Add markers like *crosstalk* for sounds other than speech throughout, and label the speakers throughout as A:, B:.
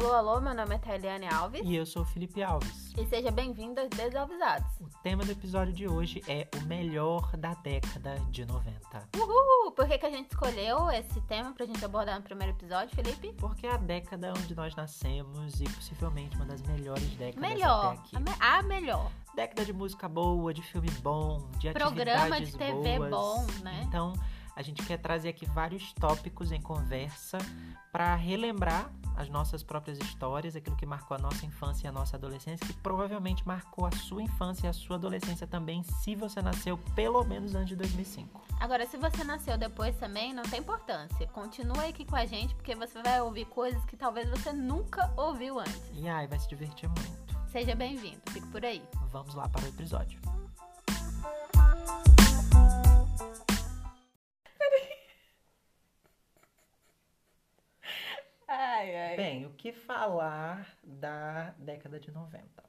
A: Alô, alô, meu nome é Tailiane Alves.
B: E eu sou o Felipe Alves.
A: E seja bem-vindo aos Desavisados.
B: O tema do episódio de hoje é o melhor da década de 90.
A: Uhul! Por que, que a gente escolheu esse tema pra gente abordar no primeiro episódio, Felipe?
B: Porque é a década onde nós nascemos e possivelmente uma das melhores décadas
A: Melhor.
B: até aqui.
A: A, me- a melhor.
B: Década de música boa, de filme bom, de
A: Programa
B: atividades
A: de TV
B: boas.
A: bom, né?
B: Então, a gente quer trazer aqui vários tópicos em conversa para relembrar as nossas próprias histórias, aquilo que marcou a nossa infância e a nossa adolescência, que provavelmente marcou a sua infância e a sua adolescência também, se você nasceu pelo menos antes de 2005.
A: Agora, se você nasceu depois também, não tem importância. Continua aqui com a gente, porque você vai ouvir coisas que talvez você nunca ouviu antes.
B: E aí, vai se divertir muito.
A: Seja bem-vindo, fique por aí.
B: Vamos lá para o episódio. Bem, o que falar da década de 90?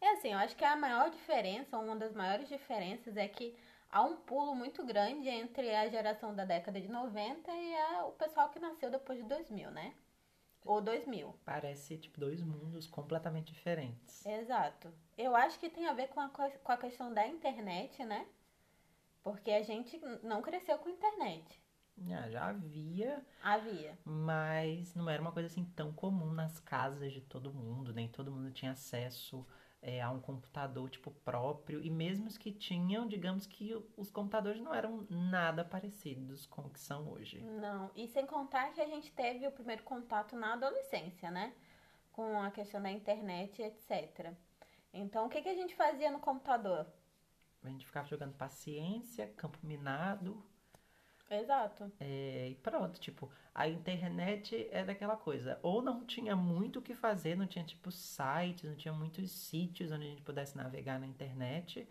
A: É assim, eu acho que a maior diferença, uma das maiores diferenças é que há um pulo muito grande entre a geração da década de 90 e a- o pessoal que nasceu depois de 2000, né? Ou 2000.
B: Parece tipo dois mundos completamente diferentes.
A: Exato. Eu acho que tem a ver com a, co- com a questão da internet, né? Porque a gente não cresceu com internet.
B: Ah, já havia,
A: Havia.
B: mas não era uma coisa assim tão comum nas casas de todo mundo, nem todo mundo tinha acesso é, a um computador tipo próprio, e mesmo os que tinham, digamos que os computadores não eram nada parecidos com o que são hoje.
A: Não. E sem contar que a gente teve o primeiro contato na adolescência, né? Com a questão da internet, etc. Então, o que, que a gente fazia no computador?
B: A gente ficava jogando paciência, campo minado,
A: Exato.
B: É, e pronto, tipo, a internet é daquela coisa. Ou não tinha muito o que fazer, não tinha, tipo, sites, não tinha muitos sítios onde a gente pudesse navegar na internet.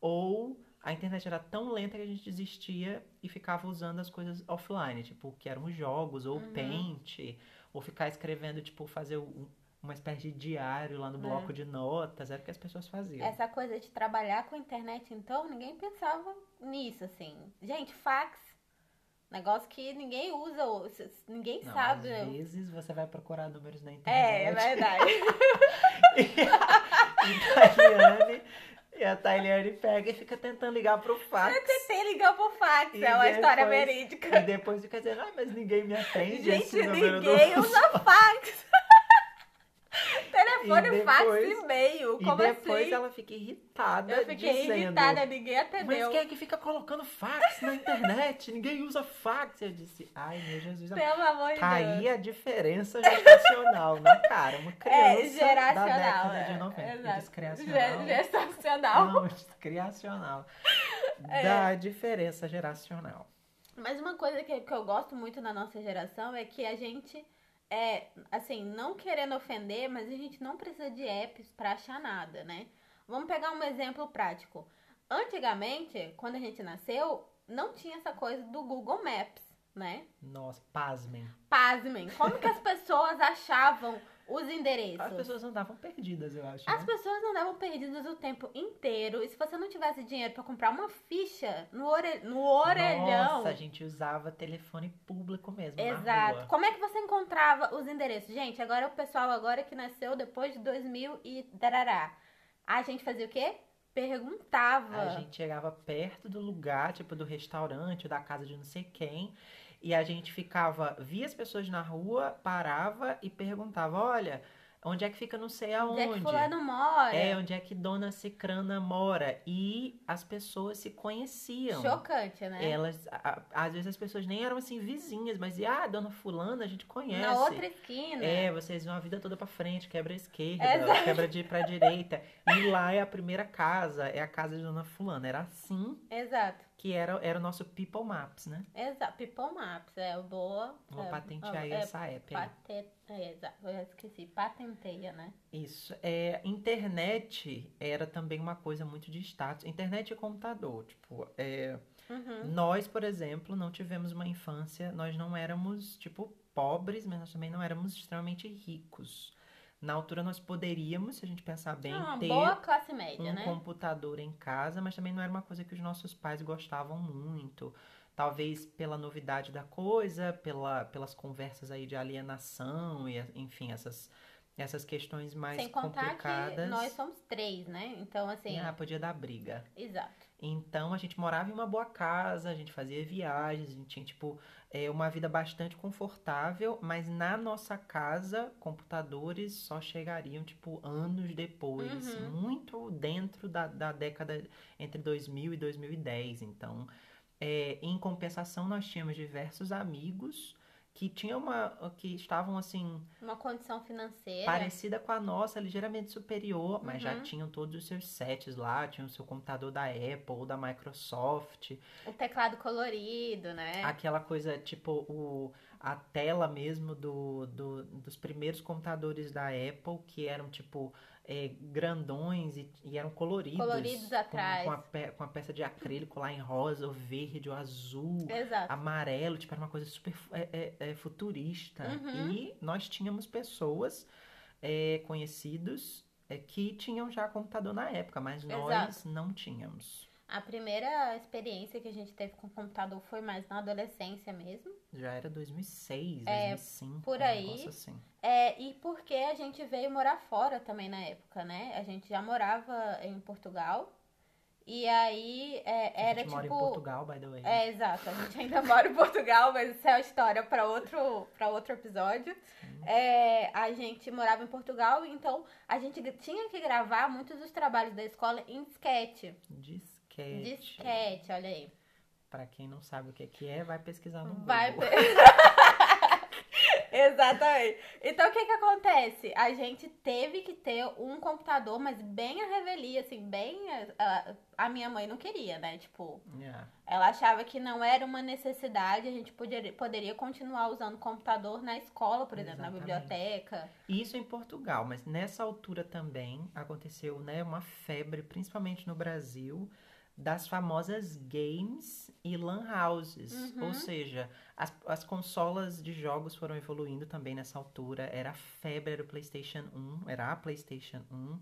B: Ou a internet era tão lenta que a gente desistia e ficava usando as coisas offline, tipo, que eram os jogos, ou
A: Uhum.
B: Paint, ou ficar escrevendo, tipo, fazer um- uma espécie de diário lá no
A: É.
B: bloco de notas. Era o que as pessoas faziam.
A: Essa coisa de trabalhar com a internet, então, ninguém pensava nisso, assim. Gente, fax. Negócio que ninguém usa, ninguém
B: Não,
A: sabe.
B: às vezes você vai procurar números na
A: É,
B: internet.
A: é verdade. *laughs*
B: E a Tailiane, pega e fica tentando ligar pro fax.
A: Tentei ligar pro fax,
B: E
A: é uma história
B: depois-
A: verídica.
B: E depois fica dizendo, ah, mas ninguém me atende.
A: Gente, ninguém
B: funciona." *laughs*
A: usa fax. Telefone,
B: E
A: fax
B: depois-
A: e e-mail.
B: E
A: Como
B: depois
A: assim?
B: ela fica irritada
A: Eu fiquei
B: dizendo,
A: irritada, ninguém
B: Mas
A: atendeu.
B: quem é que fica colocando fax na internet? Ninguém usa fax. Eu disse, ai meu Jesus. amado."
A: Pelo amor de
B: Tá
A: Deus.
B: aí a diferença gestacional na cara. Uma criança
A: É, geracional.
B: da década
A: é,
B: de 90.
A: exato.
B: Descriacional.
A: Ge- Gestacional.
B: Não, criacional. *laughs*
A: É.
B: Da diferença geracional.
A: Mas uma coisa que, que eu gosto muito na nossa geração é que a gente é, assim, não querendo ofender, mas a gente não precisa de apps pra achar nada, né? Vamos pegar um exemplo prático. Antigamente, quando a gente nasceu, não tinha essa coisa do Google Maps, né?
B: Nossa, pasmem.
A: Pasmem, como que as pessoas achavam os endereços?
B: As pessoas andavam perdidas, eu acho.
A: As
B: né?
A: pessoas andavam perdidas o tempo inteiro. E se você não tivesse dinheiro pra comprar uma ficha no, ore... no orelhão.
B: Nossa, a gente usava telefone público mesmo.
A: Exato. Como é que você encontrava os endereços? Gente, agora o pessoal agora que nasceu depois de 2000 e darará. A gente fazia o quê? Perguntava.
B: A gente chegava perto do lugar, tipo do restaurante, ou da casa de não sei quem, e a gente ficava, via as pessoas na rua, parava e perguntava: olha, onde é que fica não sei
A: Onde
B: aonde?
A: é que fulano mora?
B: É, onde é que Dona Cicrana mora? E as pessoas se conheciam.
A: Chocante, né?
B: Elas, a- às vezes as pessoas nem eram assim vizinhas, mas ah, Dona Fulana a gente conhece.
A: Na outra esquina.
B: É, vocês vão a vida toda pra frente, quebra a esquerda,
A: Exato.
B: quebra de pra direita. E lá é a primeira casa, é a casa de Dona Fulana. Era assim
A: Exato.
B: Que era, era o nosso People Maps, né?
A: Exato. People Maps. É boa.
B: Vou
A: é,
B: patentear aí
A: é,
B: essa app aí.
A: Pate... É, exato. Eu esqueci. Patenteia, né?
B: Isso. É, internet era também uma coisa muito de status. Internet e computador. Tipo, é,
A: Uhum.
B: nós, por exemplo, não tivemos uma infância, nós não éramos, tipo, pobres, mas nós também não éramos extremamente ricos. Na altura nós poderíamos, se a gente pensar bem,
A: uma
B: ter
A: boa classe média,
B: um
A: né?
B: computador em casa, mas também não era uma coisa que os nossos pais gostavam muito. talvez pela novidade da coisa, pela, pelas conversas aí de alienação e enfim, essas essas questões mais
A: Sem contar
B: complicadas.
A: que nós somos três, né? Então, assim.
B: Ah, podia dar briga.
A: Exato.
B: Então a gente morava em uma boa casa, a gente fazia viagens, a gente tinha, tipo, é, uma vida bastante confortável, mas na nossa casa, computadores só chegariam, tipo, anos depois,
A: Uhum.
B: muito dentro da, da década entre 2000 e 2010. Então, é, em compensação, nós tínhamos diversos amigos que tinham uma, que estavam assim
A: Uma condição financeira.
B: parecida com a nossa, ligeiramente superior, mas já
A: Uhum.
B: tinham todos os seus sets lá, tinham o seu computador da Apple ou da Microsoft,
A: O teclado colorido, né?
B: aquela coisa tipo o, a tela mesmo do, do- dos primeiros computadores da Apple, que eram tipo é, grandões e, e eram coloridos.
A: Coloridos
B: com-
A: atrás.
B: Com, a, pe- com a peça de acrílico lá em rosa, ou verde, ou azul
A: Exato.
B: amarelo, tipo, era uma coisa super é, é, é, futurista.
A: Uhum.
B: E nós tínhamos pessoas é, conhecidos é, que tinham já computador na época, mas nós
A: Exato.
B: não tínhamos.
A: A primeira experiência que a gente teve com computador foi mais na adolescência mesmo.
B: Já era 2006,
A: É,
B: 2005,
A: por
B: um
A: aí.
B: negócio assim.
A: É, e porque a gente veio morar fora também na época, né? A gente já morava em Portugal. E aí é,
B: A
A: era
B: gente
A: tipo.
B: mora em Portugal, by the way.
A: É, exato. A gente ainda *laughs* mora em Portugal, mas isso é uma história para outro, pra outro episódio. É, a gente morava em Portugal, então a gente tinha que gravar muitos dos trabalhos da escola em disquete.
B: Disquete.
A: Disquete, olha aí.
B: Pra quem não sabe o que que é, vai pesquisar no
A: Vai.
B: Google. *laughs*
A: Exatamente. Então o que que acontece? A gente teve que ter um computador, mas bem a revelia, assim, bem. A, a minha mãe não queria, né? Tipo,
B: Yeah.
A: ela achava que não era uma necessidade, a gente poderia, poderia continuar usando computador na escola, por exemplo, na
B: Exatamente.
A: biblioteca.
B: Isso em Portugal, mas nessa altura também aconteceu né, uma febre, principalmente no Brasil, das famosas games e lan houses.
A: Uhum.
B: Ou seja, as, as consolas de jogos foram evoluindo também nessa altura. Era a febre, era o PlayStation 1, era a PlayStation 1.
A: Uhum.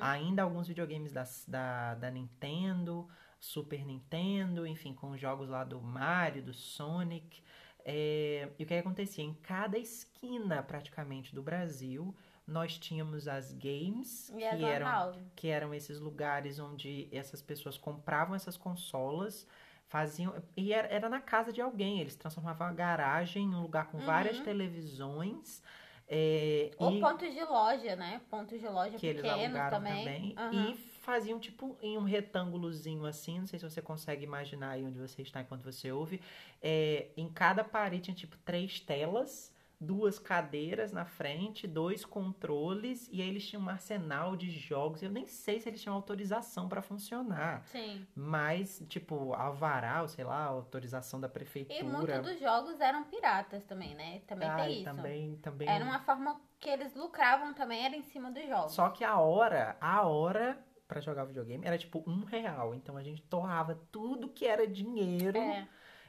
B: Ainda alguns videogames da, da, da Nintendo, Super Nintendo, enfim, com jogos lá do Mario, do Sonic. É, e o que acontecia? Em cada esquina, praticamente, do Brasil, nós tínhamos as games,
A: E
B: que eram, que eram esses lugares onde essas pessoas compravam essas consolas, faziam. E era, era na casa de alguém, eles transformavam a garagem em um lugar com várias
A: Uhum.
B: televisões. é,
A: Ou
B: e-
A: pontos de loja, né? Pontos de loja
B: que eles
A: pequenos
B: alugaram
A: também.
B: também,
A: Aham.
B: e faziam tipo em um retângulozinho assim, não sei se você consegue imaginar aí onde você está enquanto você ouve, é, em cada parede tinha tipo três telas, duas cadeiras na frente, dois controles e aí eles tinham um arsenal de jogos. Eu nem sei se eles tinham autorização para funcionar,
A: Sim.
B: mas tipo alvará, sei lá, autorização da
A: E
B: prefeitura.
A: muitos dos jogos eram piratas também, né? Também
B: Ai,
A: tem isso.
B: também, também
A: Era uma forma que eles lucravam também, era em cima dos jogos.
B: Só que a hora, a hora pra jogar videogame era tipo um real. Então a gente torrava tudo que era dinheiro.
A: É.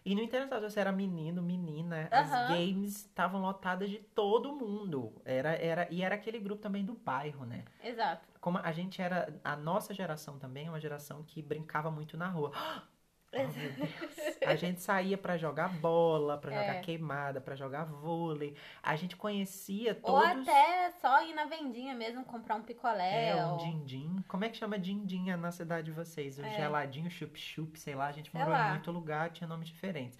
B: E não interessava se você era menino, menina. As games estavam lotadas de todo mundo. Era, era, e era aquele grupo também do bairro, né?
A: Exato.
B: Como a gente era. A nossa geração também é uma geração que brincava muito na rua. Oh, meu *laughs* Deus. A gente saía pra jogar bola, pra jogar
A: É.
B: queimada, pra jogar vôlei. A gente conhecia
A: Ou
B: todos.
A: até só ir na vendinha mesmo, comprar um picolé.
B: É, um
A: ou...
B: din-din. Como é que chama din-din na cidade de vocês? O
A: É.
B: geladinho, chup-chup, sei lá. A gente
A: Sei
B: morou em
A: lá.
B: muito lugar, tinha nomes diferentes.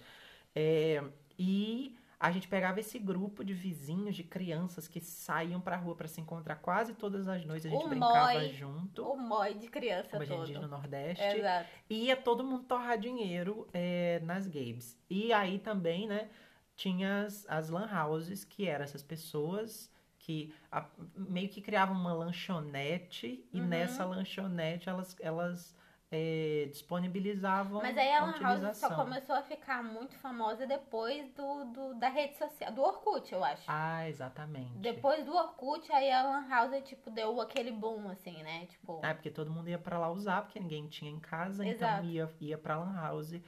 B: É, e a gente pegava esse grupo de vizinhos, de crianças que saíam pra rua pra se encontrar quase todas as noites. A gente
A: O
B: brincava
A: moi.
B: junto,
A: O mói de criança
B: como a gente
A: todo.
B: diz no Nordeste.
A: Exato.
B: E ia todo mundo torrar dinheiro é, nas games. E aí também, né, tinha as, as lan houses, que eram essas pessoas que a- meio que criavam uma lanchonete e
A: Uhum.
B: nessa lanchonete elas, elas é, disponibilizavam
A: Mas aí a Lan House só começou a ficar muito famosa depois do, do- da rede social, do Orkut, eu acho.
B: Ah, exatamente.
A: Depois do Orkut, aí a Lan House, tipo, deu aquele boom, assim, né? Tipo,
B: É, porque todo mundo ia pra lá usar, porque ninguém tinha em casa,
A: Exato.
B: então ia, ia pra lan house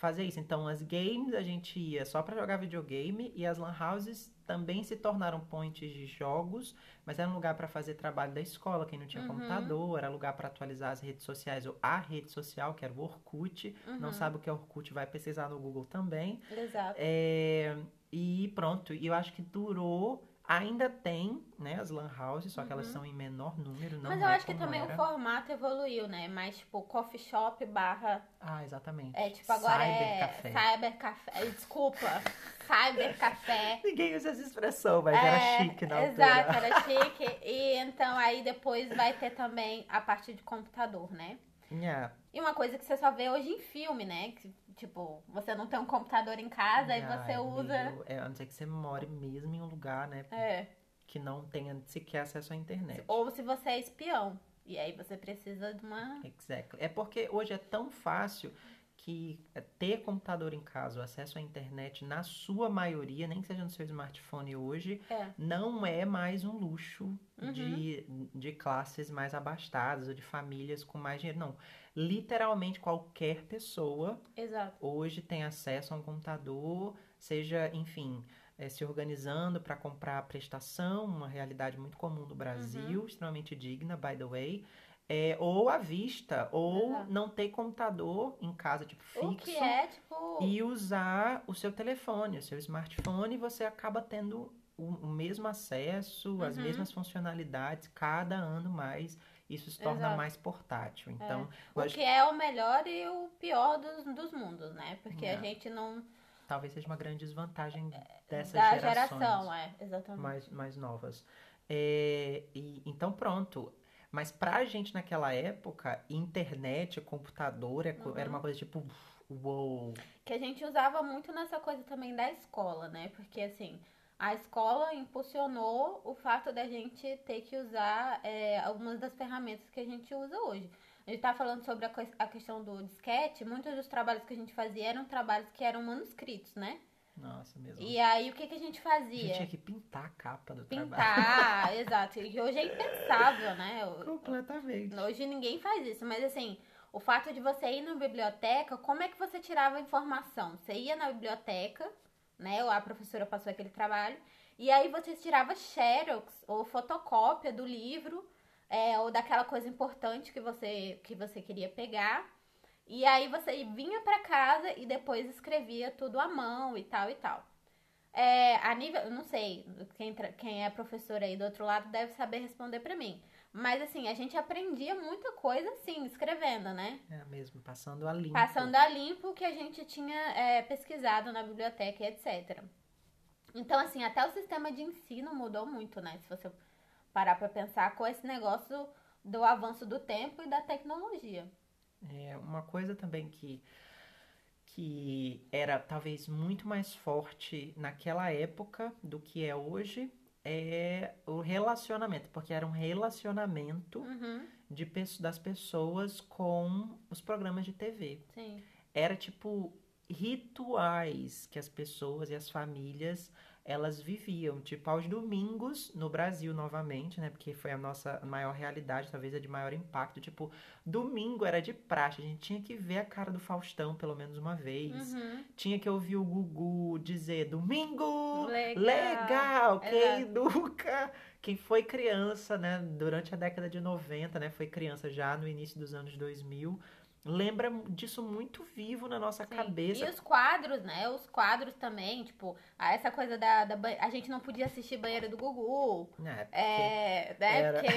B: fazer isso. Então, as games a gente ia só para jogar videogame e as lan houses também se tornaram pontes de jogos, mas era um lugar para fazer trabalho da escola, quem não tinha
A: Uhum.
B: computador, era lugar para atualizar as redes sociais ou a rede social, que era o Orkut. Não
A: Uhum.
B: sabe o que é Orkut, vai pesquisar no Google também.
A: Exato.
B: É, e pronto, e eu acho que durou, ainda tem, né, as lan houses, só que elas
A: Uhum.
B: são em menor número, não
A: Mas eu
B: é
A: acho que também
B: era.
A: o formato evoluiu, né? Mais tipo coffee shop barra.
B: Ah, exatamente.
A: É tipo agora é
B: Cybercafé.
A: cyber café. Desculpa. Cyber café. *laughs*
B: Ninguém usa essa expressão, mas
A: É,
B: era chique na altura.
A: Exato, era chique. E então aí depois vai ter também a parte de computador, né?
B: Yeah.
A: E uma coisa que você só vê hoje em filme, né? Que, tipo, você não tem um computador em casa e você
B: Ai,
A: usa.
B: meio- é, a não ser que você more mesmo em um lugar, né,
A: É.
B: que não tenha sequer acesso à internet.
A: Ou se você é espião. E aí você precisa de uma.
B: Exactly. É porque hoje é tão fácil que é, ter computador em casa, o acesso à internet, na sua maioria, nem que seja no seu smartphone hoje,
A: É.
B: não é mais um luxo
A: Uhum.
B: de, de classes mais abastadas ou de famílias com mais dinheiro. Não. Literalmente qualquer pessoa
A: Exato.
B: hoje tem acesso a um computador, seja, enfim, eh, se organizando para comprar a prestação, uma realidade muito comum no
A: Uhum.
B: Brasil, extremamente digna, by the way, eh, ou à vista, ou
A: Exato.
B: não ter computador em casa, tipo,
A: O
B: fixo,
A: que é, tipo.
B: e usar o seu telefone, o seu smartphone, e você acaba tendo o, o mesmo acesso, as
A: Uhum.
B: mesmas funcionalidades, cada ano mais. Isso se torna
A: Exato.
B: mais portátil. Então,
A: O
B: eu acho
A: que é o melhor e o pior dos, dos mundos, né? Porque a
B: É.
A: gente não.
B: talvez seja uma grande desvantagem dessas
A: da geração, é, exatamente.
B: mais, mais novas. É, e, então, pronto. Mas pra gente naquela época, internet, computador, é co- era
A: Uhum.
B: uma coisa tipo, uou.
A: Que a gente usava muito nessa coisa também da escola, né? Porque assim, a escola impulsionou o fato da gente ter que usar é, algumas das ferramentas que a gente usa hoje. A gente tá falando sobre a, a questão do disquete, muitos dos trabalhos que a gente fazia eram trabalhos que eram manuscritos, né?
B: Nossa, mesmo.
A: E aí o que, que a gente
B: a gente
A: fazia?
B: tinha que pintar a capa do trabalho.
A: Pintar, *laughs* exato. E hoje é impensável, né?
B: Completamente.
A: Hoje ninguém faz isso, mas assim, o fato de você ir na biblioteca, como é que você tirava a informação? Você ia na biblioteca, né? Ou a professora passou aquele trabalho, e aí você tirava xerox ou fotocópia do livro, é, ou daquela coisa importante que você, que você queria pegar. E aí você vinha pra casa e depois escrevia tudo à mão e tal e tal. É, a nível, não sei, quem, quem é professor aí do outro lado deve saber responder pra mim. Mas assim, a gente aprendia muita coisa assim, escrevendo, né?
B: É mesmo, passando a limpo.
A: Passando a limpo o que a gente tinha é, pesquisado na biblioteca e etc. Então, assim, até o sistema de ensino mudou muito, né? Se você parar pra pensar com esse negócio do avanço do tempo e da tecnologia.
B: É uma coisa também que, que era talvez muito mais forte naquela época do que é hoje é o relacionamento, porque era um relacionamento
A: Uhum,
B: de, das pessoas com os programas de TV.
A: sim.
B: Era tipo rituais que as pessoas e as famílias elas viviam, tipo aos domingos no Brasil novamente, né? Porque foi a nossa maior realidade, talvez a de maior impacto. Tipo, domingo era de praxe, a gente tinha que ver a cara do Faustão pelo menos uma vez.
A: Uhum.
B: Tinha que ouvir o Gugu dizer domingo,
A: Legal.
B: legal, quem
A: Exato.
B: nunca, quem foi criança, né, durante a década de 90, né, foi criança já no início dos anos 2000, lembra disso muito vivo na nossa
A: Sim.
B: cabeça.
A: E os quadros, né? Os quadros também, tipo, ah, essa coisa da, da ba- a gente não podia assistir banheiro do Gugu.
B: É, porque-
A: É, né?
B: era-
A: Porque.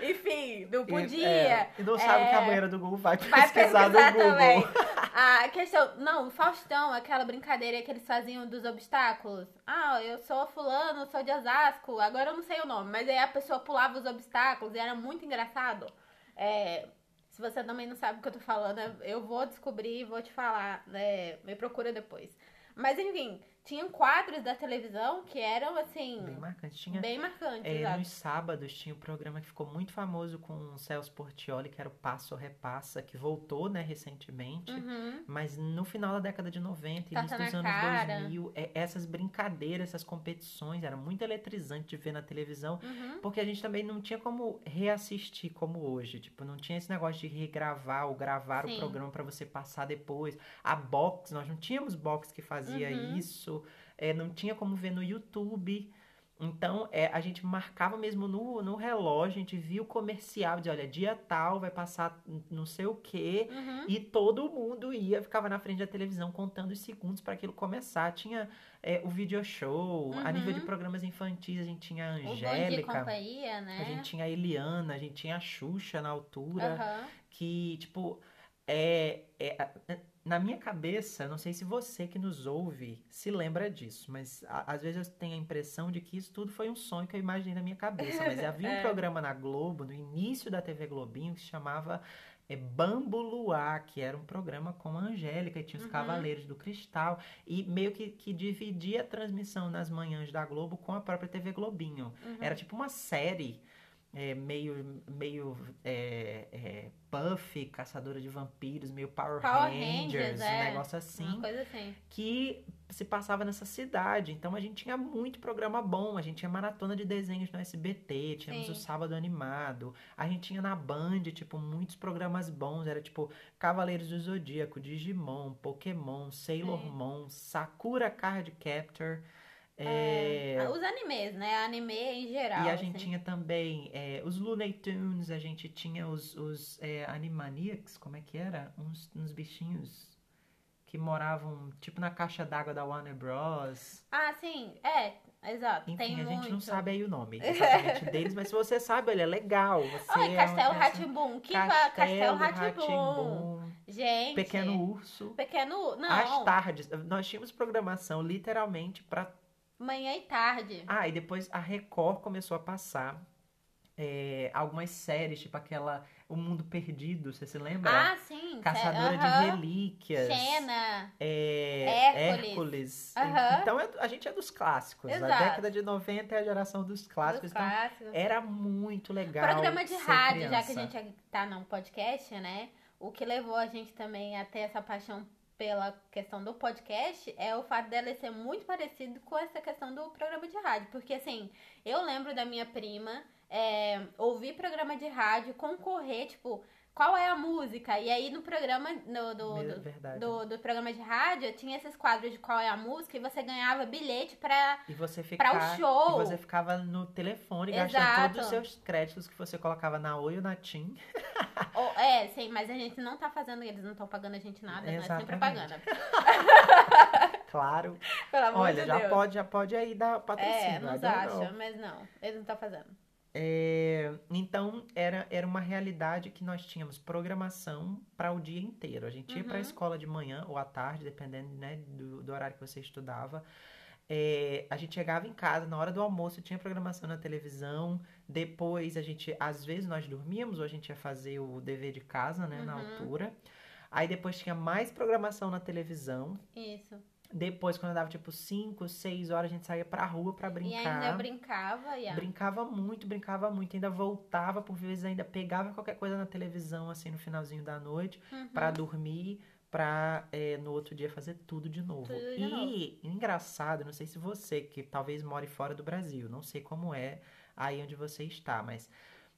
A: *laughs* Enfim, não
B: E-
A: podia.
B: é, e não sabe que a
A: É.
B: banheira do Google vai
A: Vai
B: pesquisar, no
A: pesquisar
B: Google.
A: também. *laughs* A questão. Não, o Faustão, aquela brincadeira que eles faziam dos obstáculos. Ah, eu sou fulano, sou de Osasco, agora eu não sei o nome, mas aí a pessoa pulava os obstáculos e era muito engraçado. É, se você também não sabe o que eu tô falando, eu vou descobrir e vou te falar. né? me procura depois. Mas enfim, tinham quadros da televisão que eram assim.
B: Bem marcantes. Tinha,
A: bem marcantes.
B: é, nos sábados tinha um programa que ficou muito famoso com o Celso Portioli, que era o Passo Repassa, que voltou, né, recentemente.
A: Uhum.
B: Mas no final da década de 90,
A: Tapa
B: início dos anos
A: cara.
B: 2000, é, essas brincadeiras, essas competições, era muito eletrizante de ver na televisão,
A: Uhum.
B: porque a gente também não tinha como reassistir como hoje. Tipo, não tinha esse negócio de regravar ou gravar
A: Sim.
B: o programa pra você passar depois. A box, nós não tínhamos box que fazia
A: Uhum.
B: isso. É, não tinha como ver no YouTube. Então, é, a gente marcava mesmo no, no relógio, a gente via o comercial, dizia, olha, dia tal, vai passar não sei o quê.
A: Uhum.
B: E todo mundo ia, ficava na frente da televisão contando os segundos para aquilo começar. Tinha é, o video show, a
A: Uhum.
B: nível de programas infantis, a gente tinha a
A: de
B: Angélica,
A: companhia, né?
B: a gente tinha a Eliana, a gente tinha a Xuxa na altura,
A: Aham.
B: que, tipo, é, é- a- na minha cabeça, não sei se você que nos ouve se lembra disso, mas a- às vezes eu tenho a impressão de que isso tudo foi um sonho que eu imaginei na minha cabeça. Mas havia um *laughs*
A: É.
B: programa na Globo, no início da TV Globinho, que se chamava é, Bambu Luar, que era um programa com a Angélica, e tinha os
A: Uhum.
B: Cavaleiros do Cristal, e meio que, que dividia a transmissão nas manhãs da Globo com a própria TV Globinho.
A: Uhum.
B: Era tipo uma série é, meio, meio é, é, Buffy, Caçadora de Vampiros, meio Power,
A: Power
B: Rangers,
A: Rangers,
B: um
A: é.
B: negócio assim,
A: assim.
B: que se passava nessa cidade. Então a gente tinha muito programa bom, a gente tinha maratona de desenhos no SBT, tínhamos
A: Sim.
B: o Sábado Animado, a gente tinha na Band, tipo, muitos programas bons, era tipo Cavaleiros do Zodíaco, Digimon, Pokémon, Sailor
A: Sim.
B: Moon, Sakura Card Captor,
A: É,
B: é,
A: Os animes, né? Anime em geral.
B: e a gente
A: assim.
B: tinha também é, os Looney Tunes, a gente tinha os, os é, Animaniacs, como é que era? Uns, uns bichinhos que moravam tipo na caixa d'água da Warner Bros.
A: Ah, sim. É, exato.
B: Enfim,
A: Tem
B: a gente
A: muito.
B: não sabe aí o nome *laughs* exatamente deles, mas se você sabe, ele é legal. Você
A: Oi,
B: é
A: Castelo Ratimbum. Que Castelo Ratimbum. Gente.
B: Pequeno Urso.
A: Pequeno. Não.
B: Às tardes, nós tínhamos programação literalmente pra
A: Manhã e tarde.
B: Ah, e depois a Record começou a passar é, algumas séries, tipo aquela O Mundo Perdido, você se lembra?
A: Ah, sim.
B: Caçadora de relíquias.
A: Xena.
B: É,
A: Hércules.
B: Hércules. Então é- a gente é dos clássicos. A
A: Exato.
B: década de 90 é a geração dos clássicos.
A: Dos
B: Então
A: clássicos.
B: era muito legal.
A: Programa de rádio, já que a
B: criança.
A: gente tá num podcast, né? O que levou a gente também a ter essa paixão pela questão do podcast é o fato dela ser muito parecido com essa questão do programa de rádio. Porque, assim, eu lembro da minha prima é, ouvir programa de rádio, concorrer, tipo, qual é a música? E aí no programa no, do, do, do, do programa de rádio tinha esses quadros de qual é a música e você ganhava bilhete pra.
B: E você
A: Pra o show.
B: E você ficava no telefone,
A: Exato.
B: gastando todos os seus créditos que você colocava na Oi ou na TIM. *laughs*
A: Ou- é, sim, mas a gente não tá fazendo, eles não estão pagando a gente nada, não é sem
B: Exatamente.
A: propaganda. *laughs*
B: Claro.
A: Pelo amor
B: Olha,
A: de
B: já
A: Deus.
B: pode, já pode aí dar patrocínio.
A: É, nos acha, mas não, eles não estão fazendo.
B: É, então, era, era uma realidade que nós tínhamos programação para o dia inteiro. A gente ia para a
A: Uhum.
B: escola de manhã ou à tarde, dependendo né, do, do horário que você estudava. É, a gente chegava em casa, na hora do almoço tinha programação na televisão. Depois, a gente, às vezes, nós dormíamos ou a gente ia fazer o dever de casa, né, na
A: Uhum.
B: altura. Aí depois tinha mais programação na televisão.
A: Isso.
B: Depois, quando dava tipo 5, 6 horas, a gente saía pra rua pra
A: E
B: brincar.
A: ainda brincava e a-
B: Brincava muito, brincava muito, ainda voltava, por vezes ainda pegava qualquer coisa na televisão, assim, no finalzinho da noite,
A: Uhum.
B: pra dormir, pra é, no outro dia fazer tudo de novo.
A: Tudo de
B: e, engraçado, não sei se você, que talvez more fora do Brasil, não sei como é aí onde você está, mas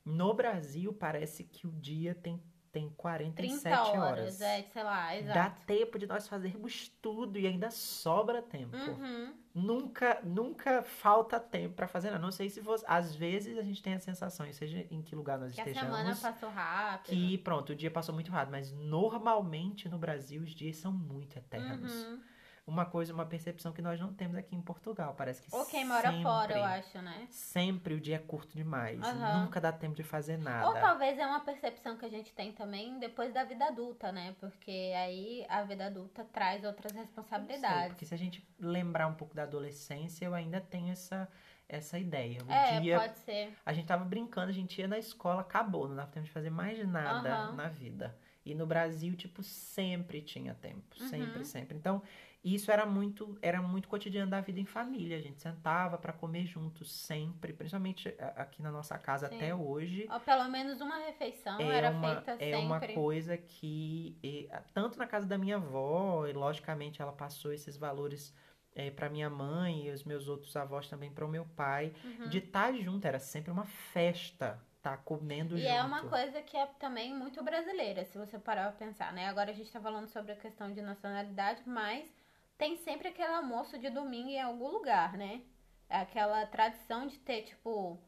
B: no Brasil parece que o dia tem, tem 47
A: 30 horas,
B: horas.
A: é, sei lá,
B: Dá
A: exato.
B: tempo de nós fazermos tudo e ainda sobra tempo.
A: Uhum.
B: Nunca, nunca falta tempo pra fazer nada. Não sei se você. Às vezes a gente tem a sensação, seja em que lugar nós
A: Que a semana
B: estejamos,
A: passou rápido.
B: que pronto, o dia passou muito rápido. Mas normalmente no Brasil os dias são muito eternos.
A: Uhum.
B: Uma coisa, uma percepção que nós não temos aqui em Portugal. Parece que
A: Ou quem mora
B: sempre,
A: fora, eu acho, né?
B: Sempre o dia é curto demais.
A: Aham.
B: Nunca dá tempo de fazer nada.
A: Ou talvez é uma percepção que a gente tem também depois da vida adulta, né? Porque aí a vida adulta traz outras
B: Não sei,
A: responsabilidades.
B: porque se a gente lembrar um pouco da adolescência, eu ainda tenho essa, essa ideia. O
A: É,
B: dia
A: pode ser.
B: A gente tava brincando, a gente ia na escola, acabou, não dava tempo de fazer mais nada
A: Aham.
B: na vida. E no Brasil, tipo, sempre tinha tempo. Sempre,
A: Uhum.
B: sempre. Então, E isso era muito, era muito cotidiano da vida em família. A gente sentava para comer juntos sempre, principalmente aqui na nossa casa
A: Sim.
B: até hoje.
A: Ou pelo menos uma refeição
B: É
A: era
B: uma,
A: feita
B: é
A: sempre.
B: uma coisa que, e, tanto na casa da minha avó, e logicamente ela passou esses valores para minha mãe e os meus outros avós também para o meu pai,
A: Uhum.
B: de estar junto, era sempre uma festa, tá comendo
A: E
B: junto.
A: é uma coisa que é também muito brasileira, se você parar pra pensar, né? Agora a gente tá falando sobre a questão de nacionalidade, mas tem sempre aquele almoço de domingo em algum lugar, né? Aquela tradição de ter, tipo,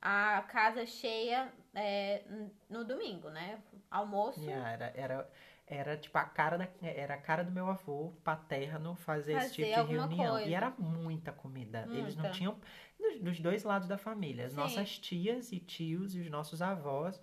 A: a casa cheia é, no domingo, né? Almoço.
B: Era, era, era tipo a cara da, era a cara do meu avô paterno fazer, esse
A: Fazer
B: tipo de reunião.
A: coisa.
B: E era muita comida. Eles não
A: Muita.
B: tinham dos, dos dois lados da família. As
A: Sim.
B: nossas tias e tios e os nossos avós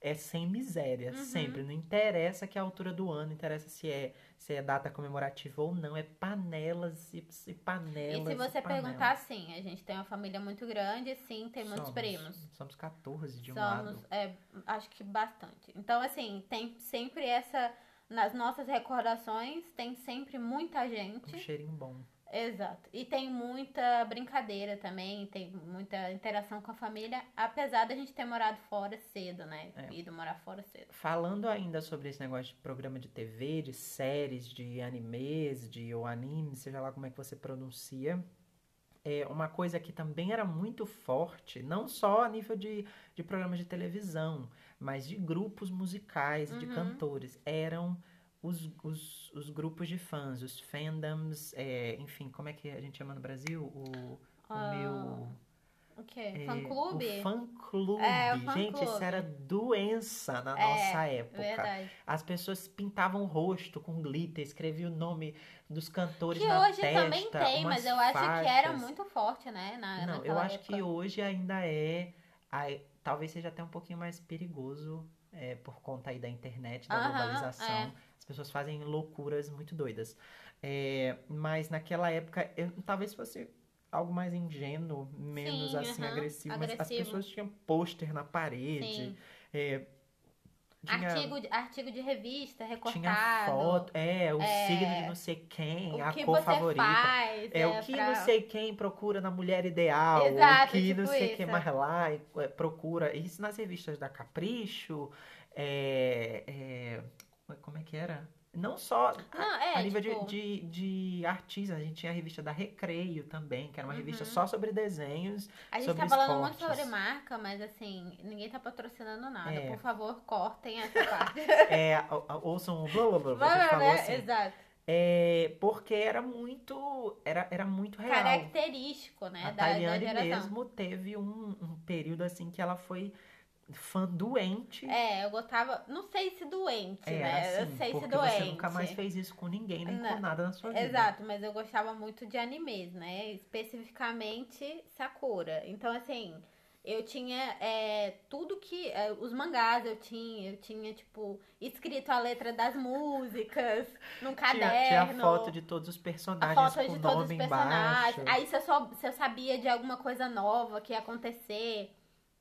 B: é sem miséria,
A: Uhum.
B: sempre. Não interessa que é a altura do ano, interessa se é se é data comemorativa ou não, é panelas e, e panelas.
A: E se você
B: panelas.
A: perguntar, sim, a gente tem uma família muito grande, sim, tem muitos
B: Somos-
A: primos.
B: Somos 14 de um
A: Somos,
B: lado.
A: é, acho que bastante. Então, assim, tem sempre essa. Nas nossas recordações, tem sempre muita
B: Um
A: gente.
B: cheirinho bom.
A: Exato. E tem muita brincadeira também, tem muita interação com a família, apesar da gente ter morado fora cedo, né?
B: É.
A: Ido morar fora cedo.
B: Falando ainda sobre esse negócio de programa de TV, de séries, de animes, de ou anime, seja lá como é que você pronuncia, é uma coisa que também era muito forte, não só a nível de, de programas de televisão, mas de grupos musicais, de
A: Uhum.
B: cantores, eram os, os, os grupos de fãs, os fandoms, é, enfim, como é que a gente chama no Brasil? O, o
A: Ah,
B: meu...
A: O quê?
B: é,
A: Fã-clube?
B: O fã-clube.
A: É, o
B: Gente, isso
A: fã-clube.
B: era doença na
A: É,
B: nossa época.
A: Verdade.
B: As pessoas pintavam o rosto com glitter, escreviam o nome dos cantores
A: Que
B: na
A: hoje
B: testa,
A: também tem, mas eu acho que era
B: faixas.
A: muito forte, né? Na,
B: Não, eu acho
A: época.
B: que hoje ainda é. ai, talvez seja até um pouquinho mais perigoso é, por conta aí da internet, da
A: Aham,
B: globalização.
A: é.
B: As pessoas fazem loucuras muito doidas. É, mas naquela época, eu- talvez fosse algo mais ingênuo, menos
A: Sim,
B: assim
A: aham,
B: agressivo. Mas as
A: agressivo.
B: pessoas tinham pôster na parede. É, tinha-
A: Artigo, de- artigo de revista,
B: tinha
A: recortado.
B: foto, é, o
A: é,
B: signo de não sei quem, a
A: que
B: cor favorita.
A: faz.
B: É o que
A: pra-
B: não sei quem procura na mulher ideal,
A: Exato,
B: o que não
A: tipo
B: sei quem
A: isso.
B: mais lá é, procura. Isso nas revistas da Capricho, é, é, como é que era? Não só a,
A: Não, é,
B: a nível de-
A: tipo,
B: de, de, artistas, a gente tinha a revista da Recreio também, que era uma revista
A: Uhum.
B: só sobre desenhos.
A: A gente
B: sobre
A: tá falando muito
B: esportes.
A: sobre marca, mas assim, ninguém tá patrocinando nada.
B: É.
A: Por favor, cortem essa *laughs* parte.
B: É, ou- ou- ouçam o blá blá blá, blá, a
A: Vai,
B: falou
A: né?
B: assim.
A: Exato.
B: É, porque era muito, era, era muito real.
A: Característico, né?
B: A
A: da, da
B: Taliane
A: geração.
B: mesmo teve um, um período assim que ela foi fã doente.
A: É, eu gostava. Não sei se doente,
B: É,
A: né?
B: assim,
A: eu sei se doente.
B: você nunca mais fez isso com ninguém, nem
A: Não.
B: com nada na sua vida.
A: Exato, mas eu gostava muito de animes, né? Especificamente Sakura. Então, assim, eu tinha é, tudo que. é, os mangás eu tinha, eu tinha, tipo, escrito a letra das músicas *laughs* num
B: Tinha,
A: caderno.
B: tinha foto de todos os
A: a
B: personagens
A: foto
B: com
A: de todos os personagens.
B: embaixo.
A: Aí se eu, só, se eu sabia de alguma coisa nova que ia acontecer.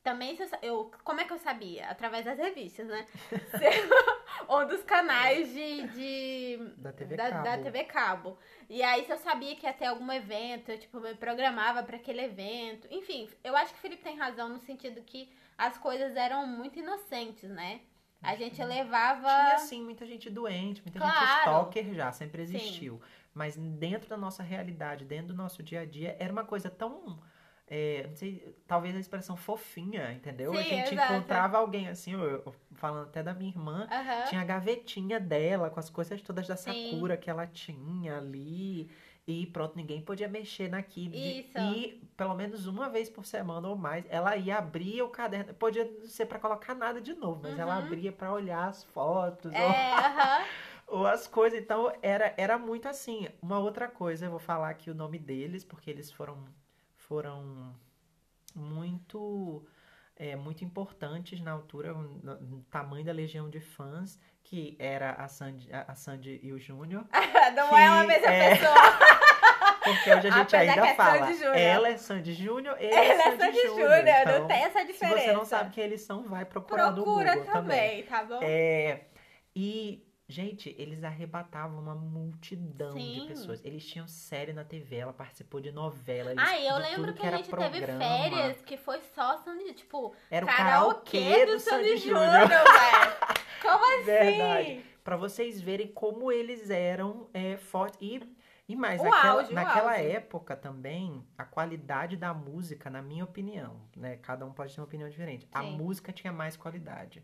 A: Também eu. Como é que eu sabia? Através das revistas, né? *laughs* Ou dos canais de- de
B: Da TV
A: da,
B: Cabo.
A: da TV Cabo. E aí, se eu sabia que ia ter algum evento, eu, tipo, me programava pra aquele evento. Enfim, eu acho que o Felipe tem razão no sentido que as coisas eram muito inocentes, né? A gente levava.
B: Tinha, sim, muita gente doente, muita gente
A: Claro.
B: stalker já, sempre
A: Sim.
B: existiu. Mas dentro da nossa realidade, dentro do nosso dia a dia, era uma coisa tão. É, não sei, talvez a expressão fofinha, entendeu? a
A: Sim,
B: gente
A: exato.
B: encontrava alguém assim, eu- eu- falando até da minha irmã,
A: Aham.
B: tinha a gavetinha dela com as coisas todas da
A: Sim.
B: Sakura que ela tinha ali. E pronto, ninguém podia mexer naquilo.
A: Isso.
B: E pelo menos uma vez por semana ou mais, ela ia abrir o caderno. Podia não ser pra colocar nada de novo, mas ela
A: Uhum.
B: abria pra olhar as fotos ou,
A: É, aham. *laughs*
B: ou as coisas. Então era, era muito assim. Uma outra coisa, eu vou falar aqui o nome deles, porque eles foram, foram muito. é, muito importantes na altura, no, no tamanho da legião de fãs, que era a Sandy, a Sandy e o Júnior. *laughs*
A: Não é uma mesma
B: é-
A: pessoa. *laughs*
B: Porque hoje a gente
A: Apesar
B: ainda
A: é
B: fala. Ela é Sandy Júnior, ele
A: Ela
B: é
A: é
B: Sandy,
A: Sandy
B: Júnior. Então,
A: não tem essa
B: se
A: diferença.
B: você não sabe quem eles são, vai procurar no
A: Procura
B: Google
A: também, tá bom?
B: É, e Gente, eles arrebatavam uma multidão de
A: Sim.
B: pessoas. Eles tinham série na TV, ela participou de novela. eles-
A: Ah, eu
B: de
A: lembro
B: tudo
A: que a gente teve
B: programa.
A: férias que foi só Sandy, tipo,
B: Era o
A: karaokê
B: karaokê
A: do
B: do
A: Sandy Júnior, velho. Como assim?
B: Verdade. Pra vocês verem como eles eram é, fortes. E, e mais,
A: O
B: naquela,
A: auge, o
B: naquela época também, a qualidade da música, na minha opinião, né? Cada um pode ter uma opinião diferente. A
A: Sim.
B: música tinha mais qualidade.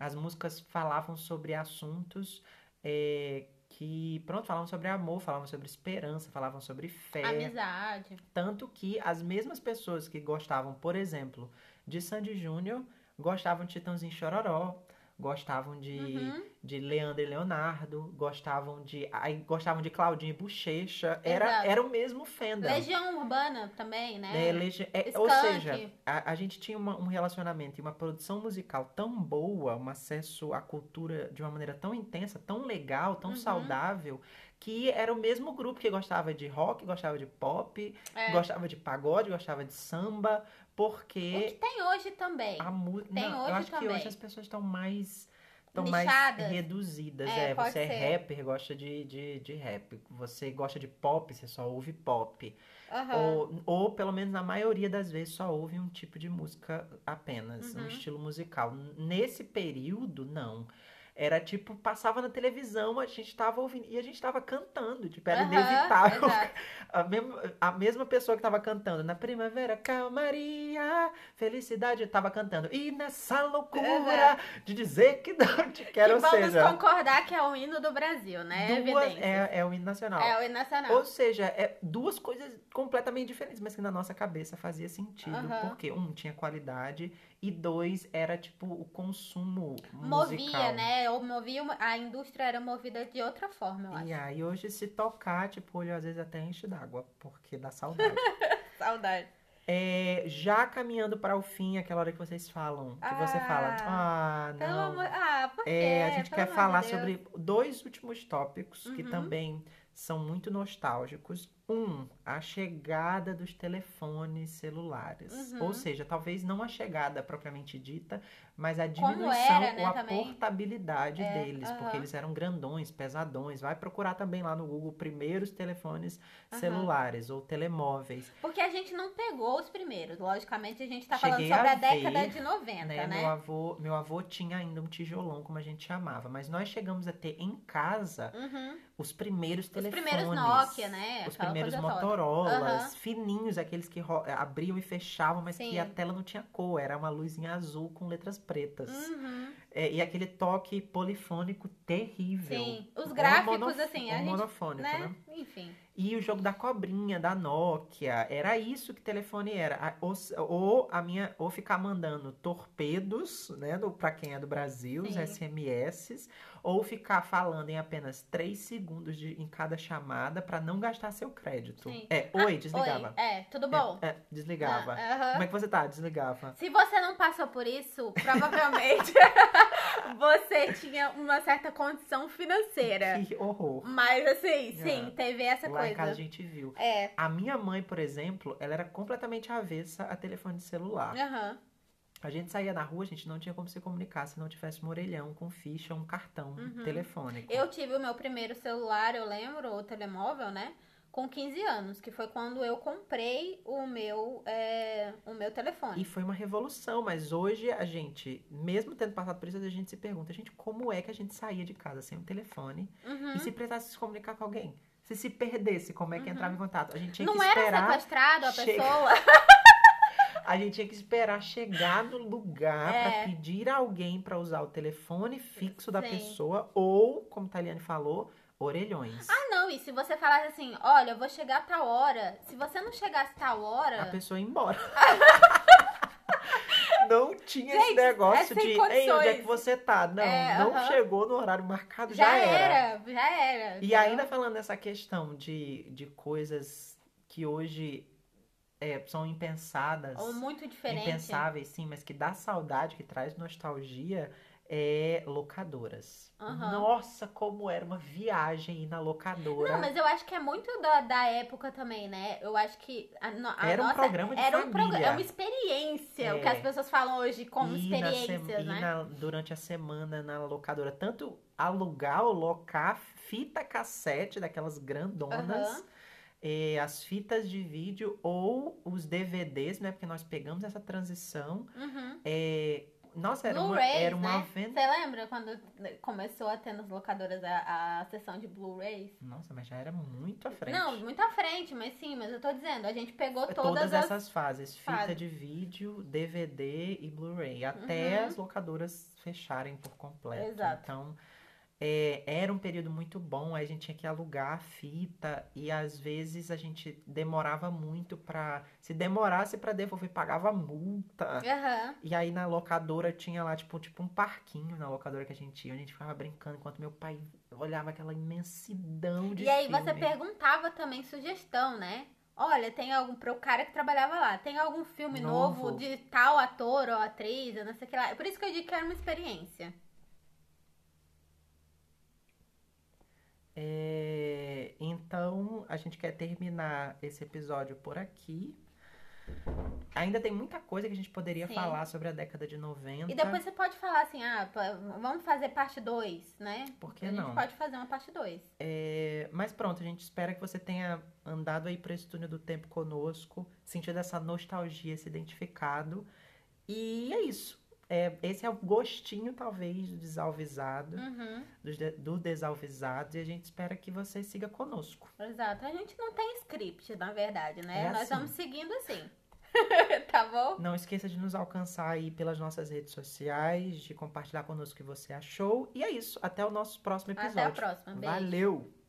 B: As músicas falavam sobre assuntos é, que, pronto, falavam sobre amor, falavam sobre esperança, falavam sobre fé.
A: Amizade.
B: Tanto que as mesmas pessoas que gostavam, por exemplo, de Sandy Júnior, gostavam de Titãozinho Chororó, gostavam de,
A: Uhum.
B: de Leandro e Leonardo, gostavam de. Aí gostavam de Claudinho e Bochecha. Era,
A: Exato.
B: era o mesmo fandom.
A: Legião Urbana também, né?
B: É, legi- é, ou seja, a, a gente tinha uma- um relacionamento e uma produção musical tão boa, um acesso à cultura de uma maneira tão intensa, tão legal, tão
A: Uhum.
B: saudável, que era o mesmo grupo que gostava de rock, gostava de pop,
A: É.
B: gostava de pagode, gostava de samba,
A: O que
B: porque
A: tem hoje também.
B: a música.
A: Tem
B: eu
A: hoje
B: acho que
A: também.
B: hoje as pessoas estão mais. Estão mais reduzidas.
A: É,
B: É, você é rapper, gosta de, de, de rap. Você gosta de pop, você só ouve pop.
A: Aham.
B: Ou, ou, pelo menos na maioria das vezes, só ouve um tipo de música apenas, um
A: Uhum.
B: estilo musical. Nesse período, não. Era tipo, passava na televisão, a gente tava ouvindo, e a gente tava cantando, tipo, era inevitável.
A: exato. *laughs*
B: A mesma, a mesma pessoa que tava cantando na primavera, calmaria, felicidade, tava cantando. E nessa loucura
A: Exato.
B: de dizer que não *laughs* te quero,
A: que
B: ou
A: vamos
B: seja,
A: concordar que é o hino do Brasil, né?
B: duas,
A: Evidências.
B: é, é o hino nacional.
A: É o hino nacional.
B: Ou seja, é duas coisas completamente diferentes, mas que na nossa cabeça fazia sentido.
A: Aham.
B: Porque, um, tinha qualidade, e dois, era tipo o consumo
A: Movia,
B: musical.
A: né? Ou movia, a indústria era movida de outra forma, eu acho.
B: E aí, hoje, se tocar, tipo, olho às vezes até enche d'água, porque dá saudade. *laughs*
A: Saudade.
B: É, já caminhando para o fim, aquela hora que vocês falam, que você fala, ah,
A: Pelo
B: não.
A: amor... Ah, por quê?
B: É, a gente
A: Pelo
B: quer falar
A: de Deus.
B: sobre dois últimos tópicos que
A: Uhum.
B: também são muito nostálgicos. Um, a chegada dos telefones celulares.
A: Uhum.
B: Ou seja, talvez não a chegada propriamente dita, mas a diminuição
A: era, né,
B: ou a
A: também.
B: portabilidade
A: É,
B: deles,
A: aham.
B: porque eles eram grandões, pesadões. Vai procurar também lá no Google primeiros telefones
A: Aham.
B: celulares ou telemóveis.
A: Porque a gente não pegou os primeiros. Logicamente, a gente tá
B: Cheguei
A: falando sobre
B: a
A: a, década
B: ver,
A: de 90,
B: né?
A: né?
B: Meu avô, meu avô tinha ainda um tijolão, como a gente chamava, mas nós chegamos a ter em casa
A: Uhum.
B: Os primeiros
A: Os
B: telefones.
A: primeiros Nokia, né?
B: Os
A: Aquela
B: primeiros. Motorolas,
A: Aham.
B: fininhos, aqueles que ro- abriam e fechavam, mas que
A: Sim.
B: a tela não tinha cor, era uma luzinha azul com letras pretas.
A: Uhum.
B: É, e aquele toque polifônico terrível.
A: Sim. Os gráficos, assim, a gente,
B: monofônico, né?
A: né? Enfim.
B: E o jogo da cobrinha, da Nokia, era isso que telefone era. Ou, ou a minha, ou ficar mandando torpedos, né, pra quem é do Brasil, os
A: Sim.
B: SMS, ou ficar falando em apenas 3 segundos de, em cada chamada pra não gastar seu crédito.
A: Sim.
B: É, oi, desligava.
A: Oi, é, tudo bom?
B: É, é, desligava.
A: Ah, aham.
B: Como é que você tá? Desligava.
A: Se você não passou por isso, provavelmente *laughs* você tinha uma certa condição financeira.
B: Que horror.
A: Mas assim,
B: É.
A: sim, teve essa
B: Lá em casa a gente viu.
A: É.
B: A minha mãe, por exemplo, ela era completamente avessa a telefone celular.
A: Aham.
B: A gente saía na rua, a gente não tinha como se comunicar se não tivesse um orelhão com ficha, um cartão
A: Uhum.
B: telefônico.
A: Eu tive o meu primeiro celular, eu lembro, o telemóvel, né? Com 15 anos, que foi quando eu comprei o meu, é, o meu telefone.
B: E foi uma revolução, mas hoje a gente, mesmo tendo passado por isso, a gente se pergunta, gente, como é que a gente saía de casa sem um telefone
A: Uhum.
B: e se precisasse se comunicar com alguém? Se se perdesse, como é que
A: Uhum.
B: entrava em contato? A gente tinha
A: Não
B: que
A: era
B: esperar,
A: sequestrado a pessoa? *laughs*
B: a gente tinha que esperar chegar no lugar
A: É.
B: pra pedir a alguém pra usar o telefone fixo da
A: Sim.
B: pessoa ou, como a Taliane falou, orelhões.
A: Ah, não, e se você falasse assim, olha, eu vou chegar a tal hora, se você não chegasse a tal hora,
B: a pessoa ia embora. *laughs* não tinha esse
A: Gente,
B: negócio
A: é
B: de, ei, onde é
A: condições."
B: que você tá? Não,
A: É,
B: não
A: aham.
B: chegou no horário marcado, já,
A: já
B: era.
A: era, já era.
B: E
A: entendeu?
B: ainda falando nessa questão de, de coisas que hoje é, são impensadas,
A: Ou muito diferente.
B: impensáveis, sim, mas que dá saudade, que traz nostalgia, é locadoras.
A: Aham.
B: Nossa, como era uma viagem ir na locadora.
A: Não, mas eu acho que é muito da, da época também, né? Eu acho que a, a
B: Era um
A: nossa,
B: programa de
A: era um
B: família.
A: programa, é uma experiência, o que
B: É.
A: as pessoas falam hoje como
B: na
A: experiências, né?
B: na- durante a semana na locadora. Tanto alugar ou locar fita cassete daquelas grandonas. Eh, as fitas de vídeo ou os DVDs, né? Porque nós pegamos essa transição.
A: Uhum.
B: eh, nossa, era uma, era uma
A: né?
B: venda.
A: Você lembra quando começou a ter nas locadoras a, a sessão de Blu-rays?
B: Nossa, mas já era muito à frente.
A: Não, muito à frente, mas sim, mas eu tô dizendo, a gente pegou todas,
B: Todas
A: as.
B: essas fases, fita
A: fases.
B: de vídeo, DVD e Blu-ray, até
A: Uhum.
B: as locadoras fecharem por completo.
A: Exato.
B: Então, é, era um período muito bom, aí a gente tinha que alugar a fita e às vezes a gente demorava muito pra. Se demorasse pra devolver, pagava multa.
A: Aham.
B: E aí na locadora tinha lá, tipo, tipo um parquinho na locadora que a gente ia, a gente ficava brincando enquanto meu pai olhava aquela imensidão de
A: E aí você perguntava também sugestão, né? Olha, tem algum. Pro cara que trabalhava lá, tem algum filme novo,
B: Novo.
A: de tal ator ou atriz, eu não sei o que lá. Por isso que eu digo que era uma experiência.
B: É, então, a gente quer terminar esse episódio por aqui. Ainda tem muita coisa que a gente poderia
A: Sim.
B: falar sobre a década de 90.
A: E depois você pode falar assim, ah, vamos fazer parte 2, né?
B: Por que
A: a gente
B: não?
A: pode fazer uma parte 2.
B: É, mas pronto, a gente espera que você tenha andado aí para esse túnel do tempo conosco, sentido essa nostalgia, se identificado. E é isso. É, esse é o gostinho, talvez, do desalvisado,
A: Uhum,
B: de- do desalvisado, e a gente espera que você siga conosco.
A: exato. A gente não tem script, na verdade, né?
B: É
A: Nós
B: assim.
A: vamos seguindo assim. *laughs* tá bom?
B: Não esqueça de nos alcançar aí pelas nossas redes sociais, de compartilhar conosco o que você achou. E é isso. Até o nosso próximo
A: Até a
B: episódio.
A: próxima. Beijo.
B: Valeu!